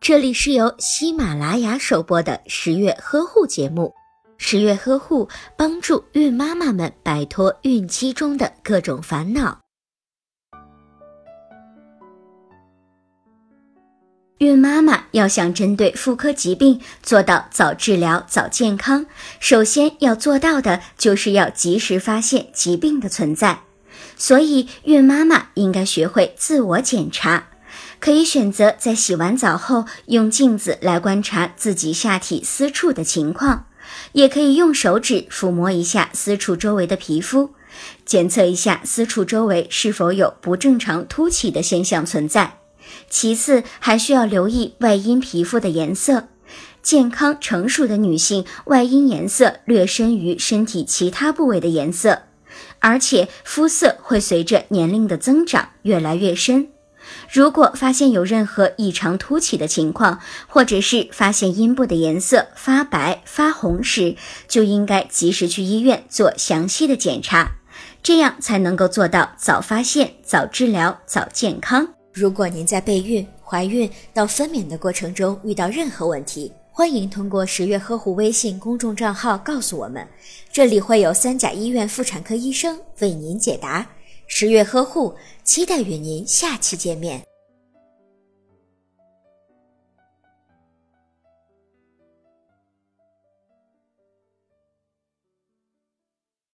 这里是由喜马拉雅首播的十月呵护节目。十月呵护帮助孕妈妈们摆脱孕期中的各种烦恼。孕妈妈要想针对妇科疾病做到早治疗、早健康，首先要做到的就是要及时发现疾病的存在。所以，孕妈妈应该学会自我检查。可以选择在洗完澡后用镜子来观察自己下体私处的情况，也可以用手指抚摸一下私处周围的皮肤，检测一下私处周围是否有不正常凸起的现象存在。其次，还需要留意外阴皮肤的颜色。健康成熟的女性外阴颜色略深于身体其他部位的颜色，而且肤色会随着年龄的增长越来越深。如果发现有任何异常凸起的情况，或者是发现阴部的颜色发白发红时，就应该及时去医院做详细的检查，这样才能够做到早发现、早治疗、早健康。如果您在备孕、怀孕到分娩的过程中遇到任何问题，欢迎通过十月呵护微信公众账号告诉我们，这里会有三甲医院妇产科医生为您解答。十月呵护，期待与您下期见面。